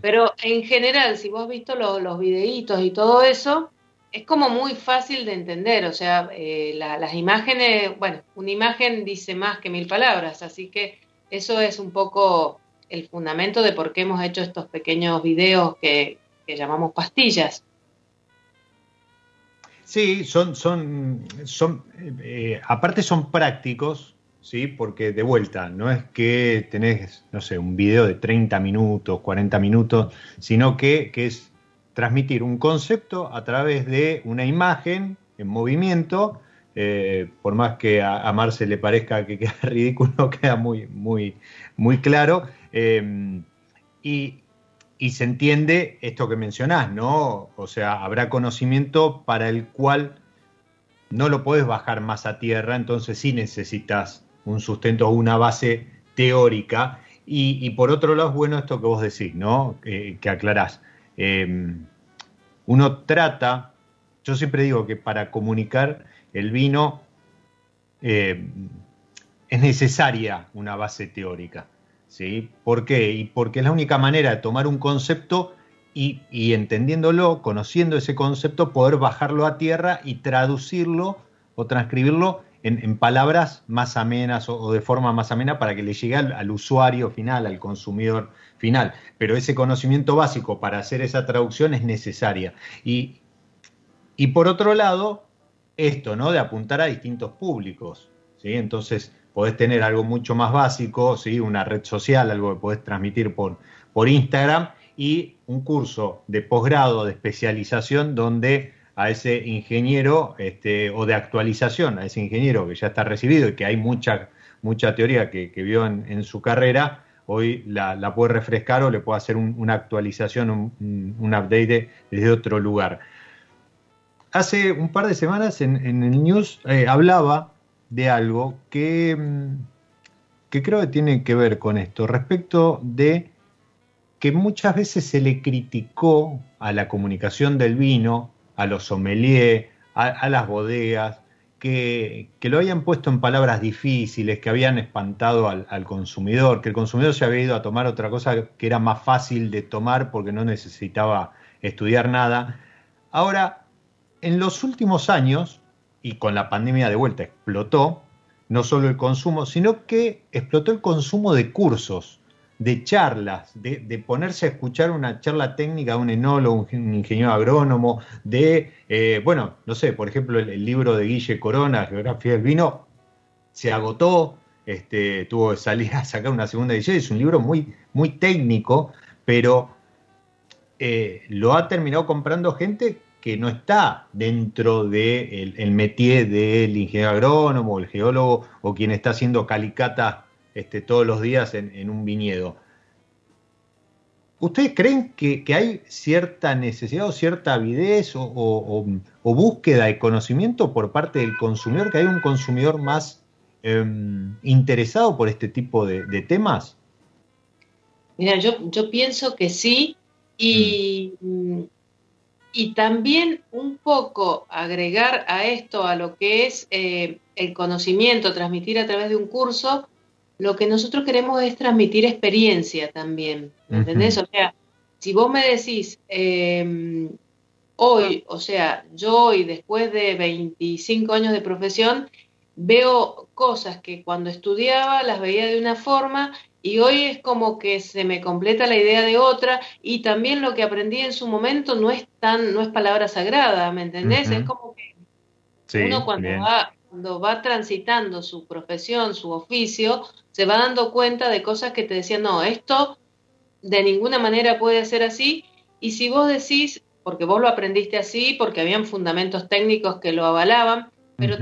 Pero en general, si vos has visto los videitos y todo eso, es como muy fácil de entender. O sea, eh, las imágenes, bueno, una imagen dice más que mil palabras, así que eso es un poco el fundamento de por qué hemos hecho estos pequeños videos que, llamamos pastillas. Sí, son, son, son eh, aparte son prácticos, ¿sí? Porque de vuelta, no es que tenés, no sé, un video de 30 minutos, 40 minutos, sino que, es transmitir un concepto a través de una imagen en movimiento, eh, por más que a, a, Marce le parezca que queda ridículo, queda muy, muy, muy claro. Eh, y, y, se entiende esto que mencionás, ¿no? O sea, habrá conocimiento para el cual no lo puedes bajar más a tierra, entonces sí necesitas un sustento o una base teórica. Y, por otro lado, es bueno esto que vos decís, ¿no? que aclarás. Em, uno trata, yo siempre digo que para comunicar el vino em, es necesaria una base teórica. ¿Sí? ¿Por qué? Y porque es la única manera de tomar un concepto y, y, entendiéndolo, conociendo ese concepto, poder bajarlo a tierra y traducirlo o transcribirlo en, palabras más amenas o, de forma más amena para que le llegue al, usuario final, al consumidor final. Pero ese conocimiento básico para hacer esa traducción es necesaria. Y, y por otro lado, esto, ¿no? De apuntar a distintos públicos. ¿sí? Entonces, podés tener algo mucho más básico, ¿sí? Una red social, algo que podés transmitir por, por Instagram y un curso de posgrado, de especialización, donde a ese ingeniero este, o de actualización, a ese ingeniero que ya está recibido y que hay mucha, mucha teoría que, vio en, su carrera, hoy la, puede refrescar o le puede hacer una actualización, un, update desde otro lugar. Hace un par de semanas en, el news eh, hablaba de algo que, mm, que creo que tiene que ver con esto, respecto de que muchas veces se le criticó a la comunicación del vino a los sommeliers, a, las bodegas, que, lo habían puesto en palabras difíciles, que habían espantado al, consumidor, que el consumidor se había ido a tomar otra cosa que era más fácil de tomar porque no necesitaba estudiar nada. Ahora, en los últimos años, y con la pandemia de vuelta explotó, no solo el consumo, sino que explotó el consumo de cursos de charlas, de, ponerse a escuchar una charla técnica de un enólogo, un ingeniero agrónomo, de, eh, bueno, no sé, por ejemplo, el, libro de Guille Corona, Geografía del Vino, se agotó, este, tuvo que salir a sacar una segunda edición, es un libro muy, muy técnico, pero eh, lo ha terminado comprando gente que no está dentro del de el métier del ingeniero agrónomo, el geólogo o quien está haciendo calicatas este, todos los días en, un viñedo. ¿Ustedes creen que, hay cierta necesidad o cierta avidez o, búsqueda de conocimiento por parte del consumidor, que hay un consumidor más em, interesado por este tipo de, temas? Mira, yo, yo, pienso que sí y, mm, y también un poco agregar a esto, a lo que es eh, el conocimiento, transmitir a través de un curso, lo que nosotros queremos es transmitir experiencia también, ¿me entendés? O sea, si vos me decís, em, hoy, o sea, yo hoy, después de 25 años de profesión, veo cosas que cuando estudiaba las veía de una forma y hoy es como que se me completa la idea de otra y también lo que aprendí en su momento no es tan, no es palabra sagrada, ¿me entendés? Es como que uno cuando va cuando va transitando su profesión, su oficio, se va dando cuenta de cosas que te decían, no, esto de ninguna manera puede ser así. Y si vos decís, porque vos lo aprendiste así, porque habían fundamentos técnicos que lo avalaban, pero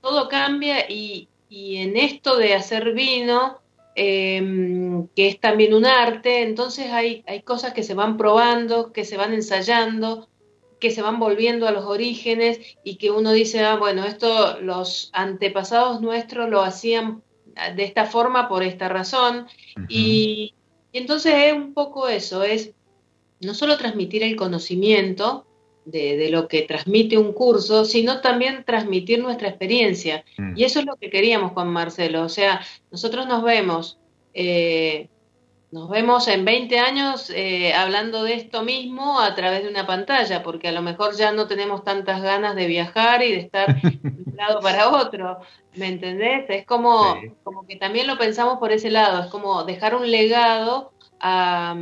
todo cambia y, en esto de hacer vino, em, que es también un arte, entonces hay, hay cosas que se van probando, que se van ensayando, que se van volviendo a los orígenes y que uno dice, ah, bueno, esto los antepasados nuestros lo hacían de esta forma por esta razón. y, entonces es un poco eso, es no solo transmitir el conocimiento de, lo que transmite un curso, sino también transmitir nuestra experiencia. Mm. Y eso es lo que queríamos con Marcelo. O sea, nosotros nos vemos eh, nos vemos en 20 años eh, hablando de esto mismo a través de una pantalla, porque a lo mejor ya no tenemos tantas ganas de viajar y de estar de un lado para otro, ¿me entendés? Es como, como que también lo pensamos por ese lado, es como dejar un legado a,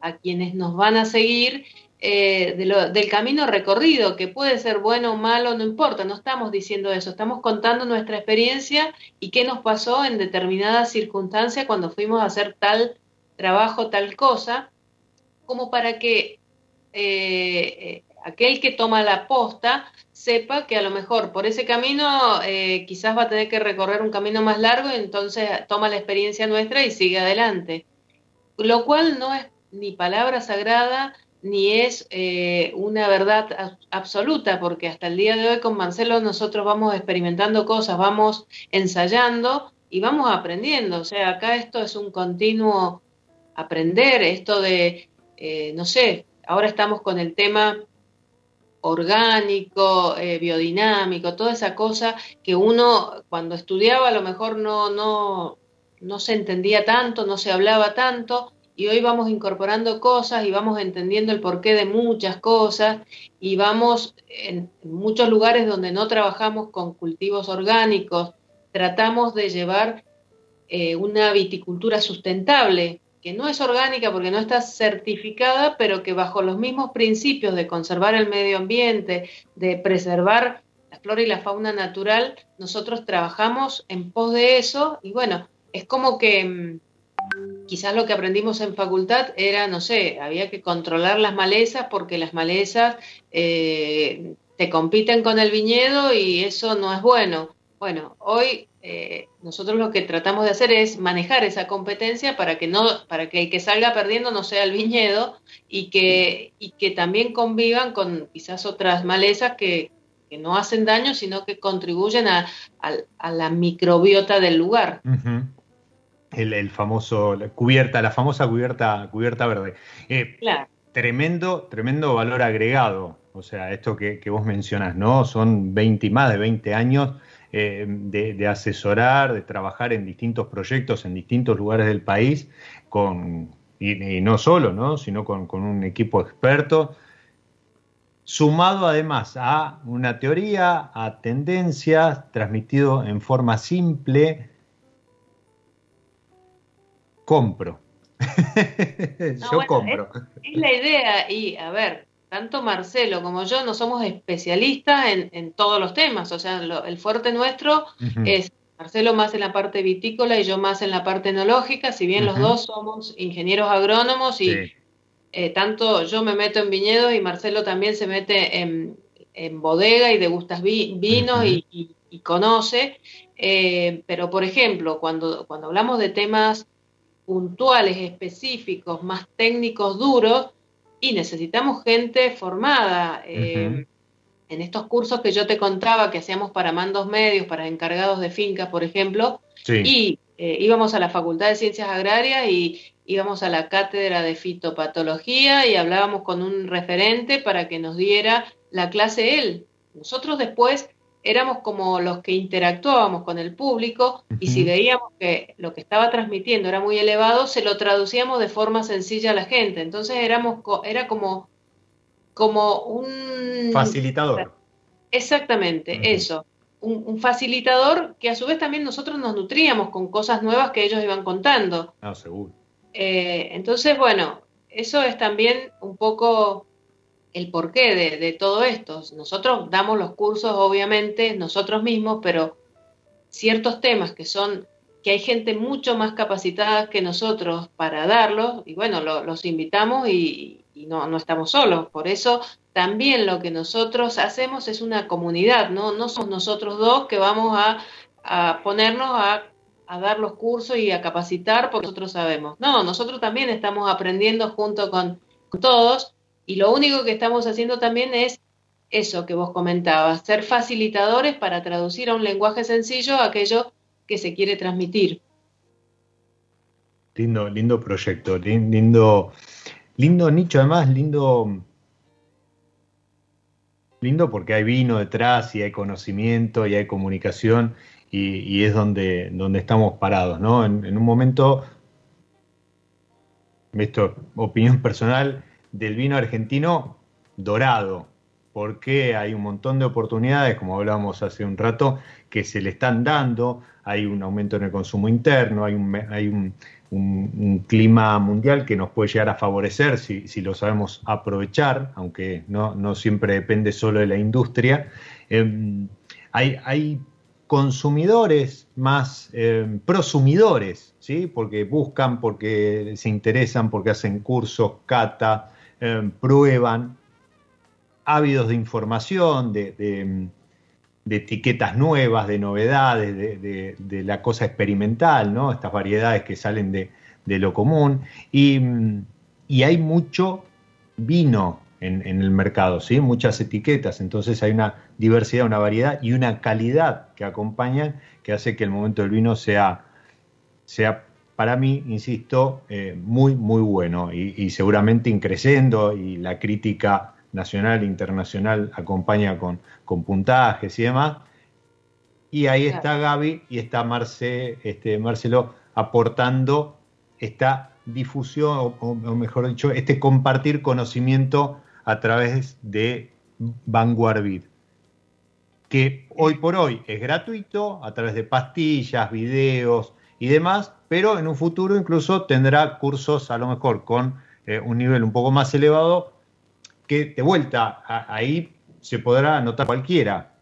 a quienes nos van a seguir eh, del camino recorrido, que puede ser bueno o malo, no importa, no estamos diciendo eso, estamos contando nuestra experiencia y qué nos pasó en determinada circunstancia cuando fuimos a hacer tal trabajo tal cosa, como para que eh, aquel que toma la posta sepa que a lo mejor por ese camino eh, quizás va a tener que recorrer un camino más largo y entonces toma la experiencia nuestra y sigue adelante. Lo cual no es ni palabra sagrada ni es eh, una verdad absoluta, porque hasta el día de hoy con Marcelo nosotros vamos experimentando cosas, vamos ensayando y vamos aprendiendo. O sea, acá esto es un continuo aprender esto de, eh, no sé, ahora estamos con el tema orgánico, eh, biodinámico, toda esa cosa que uno cuando estudiaba a lo mejor no, no, no se entendía tanto, no se hablaba tanto, y hoy vamos incorporando cosas y vamos entendiendo el porqué de muchas cosas y vamos en muchos lugares donde no trabajamos con cultivos orgánicos, tratamos de llevar eh, una viticultura sustentable, que no es orgánica porque no está certificada, pero que bajo los mismos principios de conservar el medio ambiente, de preservar la flora y la fauna natural, nosotros trabajamos en pos de eso y bueno, es como que mm, quizás lo que aprendimos en facultad era, no sé, había que controlar las malezas porque las malezas eh, te compiten con el viñedo y eso no es bueno. Bueno, hoy eh, nosotros lo que tratamos de hacer es manejar esa competencia para que no, para que el que salga perdiendo no sea el viñedo y que, y que también convivan con quizás otras malezas que, no hacen daño, sino que contribuyen a, la microbiota del lugar. El, famoso la cubierta, la famosa cubierta, cubierta verde. Eh, tremendo, tremendo valor agregado. O sea, esto que, que vos mencionás, ¿no? Son 20 más de 20 años eh, de, asesorar, de trabajar en distintos proyectos en distintos lugares del país, con, y, no solo, ¿no? sino con, un equipo experto, sumado además a una teoría, a tendencias, transmitido en forma simple. Compro. Yo compro. es, la idea y, a ver, tanto Marcelo como yo no somos especialistas en, todos los temas, o sea, el fuerte nuestro es Marcelo más en la parte vitícola y yo más en la parte enológica, si bien los dos somos ingenieros agrónomos y eh, tanto yo me meto en viñedos y Marcelo también se mete en, bodega y degustas vinos y, conoce, eh, pero por ejemplo, cuando, cuando hablamos de temas puntuales, específicos, más técnicos, duros, y necesitamos gente formada. Eh, en estos cursos que yo te contaba que hacíamos para mandos medios, para encargados de fincas, por ejemplo, y eh, íbamos a la Facultad de Ciencias Agrarias y íbamos a la cátedra de fitopatología y hablábamos con un referente para que nos diera la clase él. Nosotros después éramos como los que interactuábamos con el público y si veíamos que lo que estaba transmitiendo era muy elevado, se lo traducíamos de forma sencilla a la gente. Entonces éramos, era como, como un... Facilitador. Exactamente, eso. Un, facilitador que a su vez también nosotros nos nutríamos con cosas nuevas que ellos iban contando. Ah, seguro. Eh, entonces, bueno, eso es también un poco el porqué de, todo esto. Nosotros damos los cursos, obviamente, nosotros mismos, pero ciertos temas que son que hay gente mucho más capacitada que nosotros para darlos, y bueno, los invitamos y, no, no, estamos solos. Por eso también lo que nosotros hacemos es una comunidad, no, no somos nosotros dos que vamos a, a ponernos a, a, dar los cursos y a capacitar porque nosotros sabemos. No, nosotros también estamos aprendiendo junto con todos y lo único que estamos haciendo también es eso que vos comentabas, ser facilitadores para traducir a un lenguaje sencillo aquello que se quiere transmitir. Lindo, lindo proyecto, lindo, lindo nicho, además, lindo, lindo porque hay vino detrás y hay conocimiento y hay comunicación y, es donde, donde estamos parados, ¿no? En, un momento, esto opinión personal, del vino argentino dorado, porque hay un montón de oportunidades, como hablábamos hace un rato, que se le están dando, hay un aumento en el consumo interno, hay un, hay un, clima mundial que nos puede llegar a favorecer si, si lo sabemos aprovechar, aunque no, no, siempre depende solo de la industria. Em, hay, hay, consumidores más em, prosumidores, ¿sí? porque buscan, porque se interesan, porque hacen cursos, cata, em, prueban, ávidos de información, de, etiquetas nuevas, de novedades, de, la cosa experimental, ¿no? Estas variedades que salen de, lo común. Y, hay mucho vino en, el mercado, ¿sí? Muchas etiquetas. Entonces hay una diversidad, una variedad y una calidad que acompañan que hace que el momento del vino sea, sea para mí, insisto, eh, muy, muy bueno y, y seguramente increciendo y la crítica nacional e internacional acompaña con, con puntajes y demás. Y ahí está Gaby y está Marce, este, Marcelo aportando esta difusión, o, mejor dicho, este compartir conocimiento a través de Vanguard que hoy por hoy es gratuito a través de pastillas, videos y demás, pero en un futuro incluso tendrá cursos a lo mejor con eh, un nivel un poco más elevado que de vuelta ahí se podrá anotar cualquiera.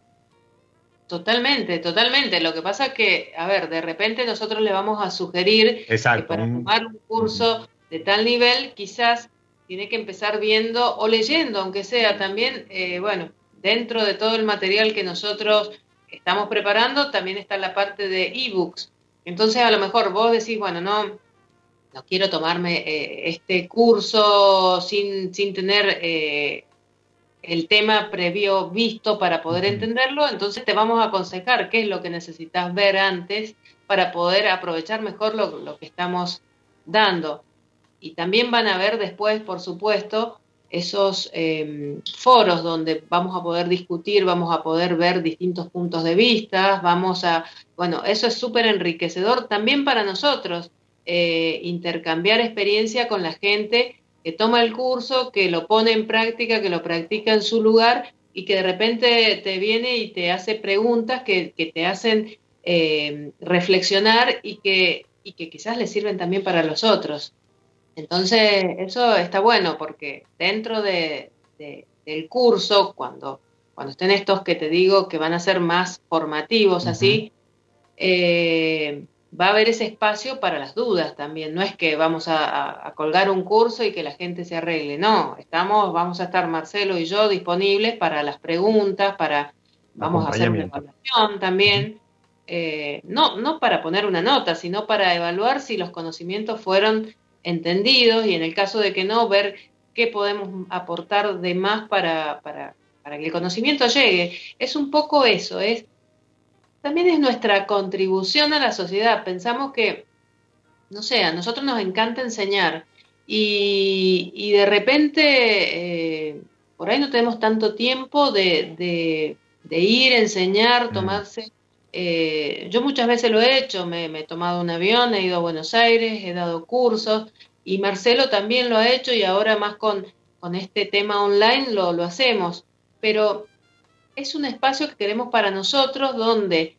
Totalmente, totalmente. Lo que pasa es que, a ver, de repente nosotros le vamos a sugerir que para tomar un curso de tal nivel, quizás tiene que empezar viendo o leyendo, aunque sea también, eh, bueno, dentro de todo el material que nosotros estamos preparando, también está la parte de ebooks. Entonces, a lo mejor vos decís, bueno, no, no quiero tomarme eh, este curso sin, sin tener eh, el tema previo visto para poder entenderlo, entonces te vamos a aconsejar qué es lo que necesitas ver antes para poder aprovechar mejor lo, que estamos dando. Y también van a ver después, por supuesto, esos em, foros donde vamos a poder discutir, vamos a poder ver distintos puntos de vista, vamos a, bueno, eso es súper enriquecedor también para nosotros, eh, intercambiar experiencia con la gente que toma el curso, que lo pone en práctica, que lo practica en su lugar y que de repente te viene y te hace preguntas que, te hacen eh, reflexionar y que, y que quizás le sirven también para los otros. Entonces, eso está bueno porque dentro de, del curso, cuando, cuando estén estos que te digo que van a ser más formativos, así, eh, va a haber ese espacio para las dudas también. No es que vamos a, colgar un curso y que la gente se arregle. No, estamos, vamos a estar Marcelo y yo disponibles para las preguntas, para vamos a hacer una evaluación también. Eh, no, no para poner una nota, sino para evaluar si los conocimientos fueron entendidos y en el caso de que no, ver qué podemos aportar de más para, para, para que el conocimiento llegue. Es un poco eso, es también es nuestra contribución a la sociedad. Pensamos que, no sé, a nosotros nos encanta enseñar y, de repente eh, por ahí no tenemos tanto tiempo de, ir, enseñar, mm. tomarse. Eh, yo muchas veces lo he hecho, me, he tomado un avión, he ido a Buenos Aires, he dado cursos y Marcelo también lo ha hecho y ahora más con, con este tema online lo, lo hacemos. Pero es un espacio que queremos para nosotros donde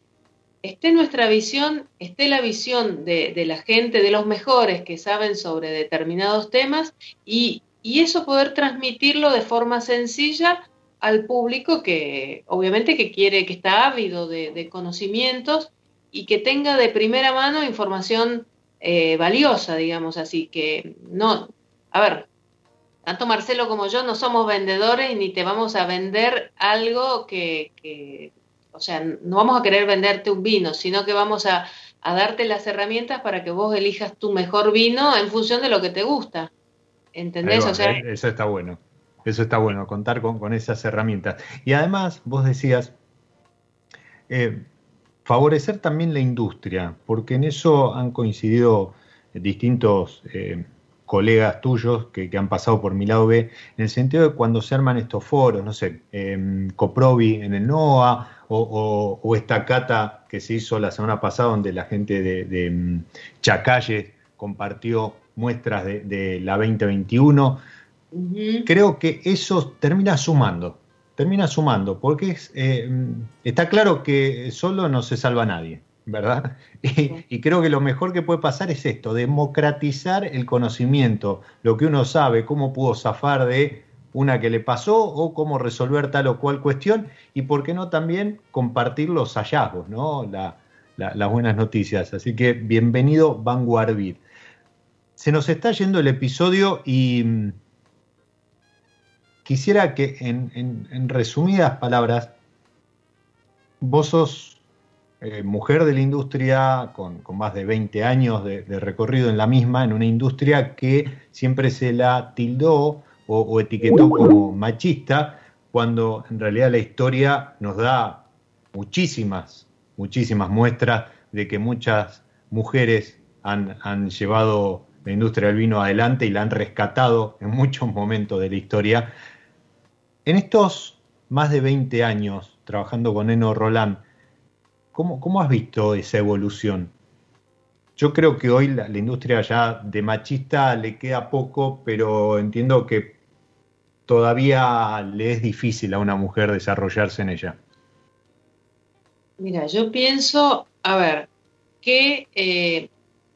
esté nuestra visión, esté la visión de, la gente, de los mejores que saben sobre determinados temas y, eso poder transmitirlo de forma sencilla al público que obviamente que quiere, que está ávido de, conocimientos y que tenga de primera mano información eh, valiosa, digamos así, que no, a ver, tanto Marcelo como yo no somos vendedores ni te vamos a vender algo que, o sea, no vamos a querer venderte un vino, sino que vamos a, darte las herramientas para que vos elijas tu mejor vino en función de lo que te gusta. ¿Entendés? o sea, eso está bueno. Eso está bueno, contar con, esas herramientas. Y además, vos decías, eh, favorecer también la industria, porque en eso han coincidido distintos eh, colegas tuyos que, han pasado por mi lado B, en el sentido de cuando se arman estos foros, no sé, eh, Coprovi en el NOA o, esta cata que se hizo la semana pasada donde la gente de, mm, Chacalle compartió muestras de, la 2021. Creo que eso termina sumando, termina sumando, porque eh, está claro que solo no se salva nadie. ¿Verdad? Y, creo que lo mejor que puede pasar es esto, democratizar el conocimiento, lo que uno sabe, cómo pudo zafar de una que le pasó o cómo resolver tal o cual cuestión y por qué no también compartir los hallazgos, ¿no? las buenas noticias. Así que bienvenido Vanguardbit. Se nos está yendo el episodio y mm, quisiera que en resumidas palabras vos sos eh, mujer de la industria con, más de 20 años de, recorrido en la misma, en una industria que siempre se la tildó o, etiquetó como machista, cuando en realidad la historia nos da muchísimas, muchísimas muestras de que muchas mujeres han, han llevado la industria del vino adelante y la han rescatado en muchos momentos de la historia. En estos más de 20 años trabajando con Eno Roland, ¿Cómo, has visto esa evolución? Yo creo que hoy la, industria ya de machista le queda poco, pero entiendo que todavía le es difícil a una mujer desarrollarse en ella. Mira, yo pienso, a ver, que eh,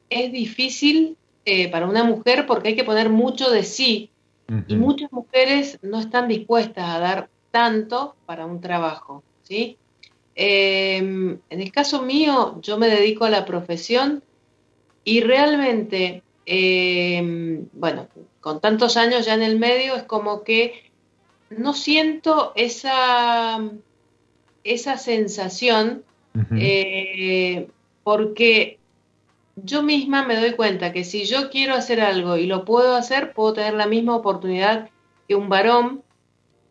es difícil eh, para una mujer porque hay que poner mucho de sí y muchas mujeres no están dispuestas a dar tanto para un trabajo, ¿sí? Em, en el caso mío, yo me dedico a la profesión y realmente, em, bueno, con tantos años ya en el medio, es como que no siento esa, esa sensación eh, porque yo misma me doy cuenta que si yo quiero hacer algo y lo puedo hacer, puedo tener la misma oportunidad que un varón.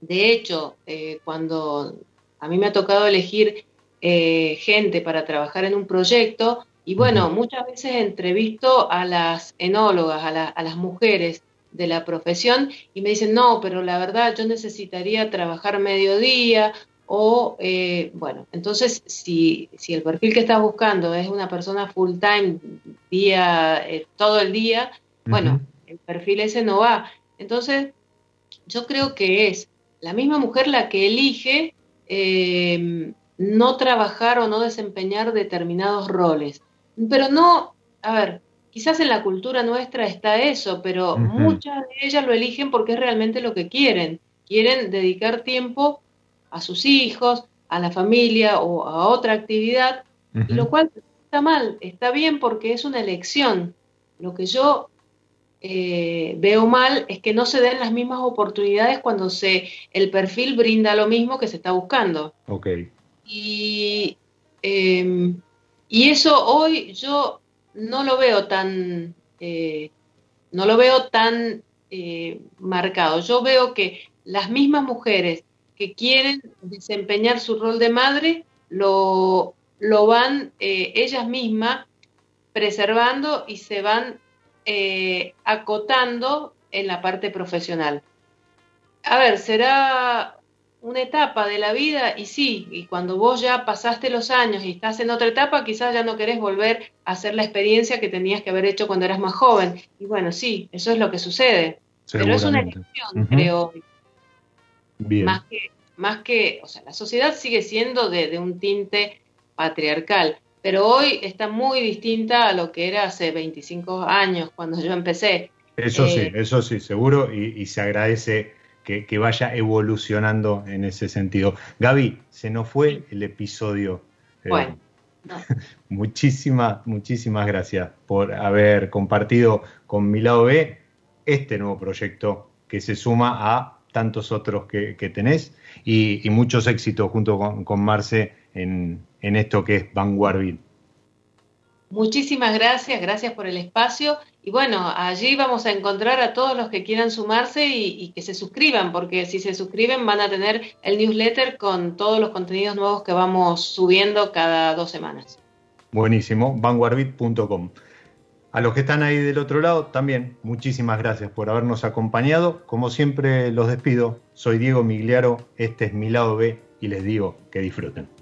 De hecho, eh, cuando a mí me ha tocado elegir eh, gente para trabajar en un proyecto y bueno, muchas veces entrevisto a las enólogas, a, las mujeres de la profesión y me dicen, no, pero la verdad yo necesitaría trabajar mediodía o, eh, bueno, entonces si, si el perfil que estás buscando es una persona full time, día, eh, todo el día, bueno, el perfil ese no va. Entonces, yo creo que es la misma mujer la que elige eh, no trabajar o no desempeñar determinados roles. Pero no, a ver, quizás en la cultura nuestra está eso, pero muchas de ellas lo eligen porque es realmente lo que quieren. Quieren dedicar tiempo a sus hijos, a la familia o a otra actividad, y lo cual está mal, está bien porque es una elección. Lo que yo eh, veo mal es que no se den las mismas oportunidades cuando se el perfil brinda lo mismo que se está buscando. Ok. Y, em, y eso hoy yo no lo veo tan, eh, no lo veo tan eh, marcado. Yo veo que las mismas mujeres que quieren desempeñar su rol de madre lo, lo van ellas mismas preservando y se van eh, acotando en la parte profesional. A ver, será una etapa de la vida y sí, y cuando vos ya pasaste los años y estás en otra etapa, quizás ya no querés volver a hacer la experiencia que tenías que haber hecho cuando eras más joven. Y bueno, sí, eso es lo que sucede. Pero es una elección, creo. Más que, más que, o sea, la sociedad sigue siendo de, de un tinte patriarcal pero hoy está muy distinta a lo que era hace 25 años cuando yo empecé. Eso sí, eh, eso sí, seguro, y, se agradece que, vaya evolucionando en ese sentido. Gaby, se nos fue el episodio. Eh, bueno. muchísimas, muchísimas gracias por haber compartido con mi lado B este nuevo proyecto que se suma a tantos otros que, tenés y, muchos éxitos junto con, con Marce en, en esto que es Vanguardville. Muchísimas gracias, gracias por el espacio. Y bueno, allí vamos a encontrar a todos los que quieran sumarse y, que se suscriban, porque si se suscriben van a tener el newsletter con todos los contenidos nuevos que vamos subiendo cada dos semanas. Buenísimo, vanguardbit.com. A los que están ahí del otro lado, también muchísimas gracias por habernos acompañado. Como siempre, los despido. Soy Diego Migliaro, este es mi lado B y les digo que disfruten.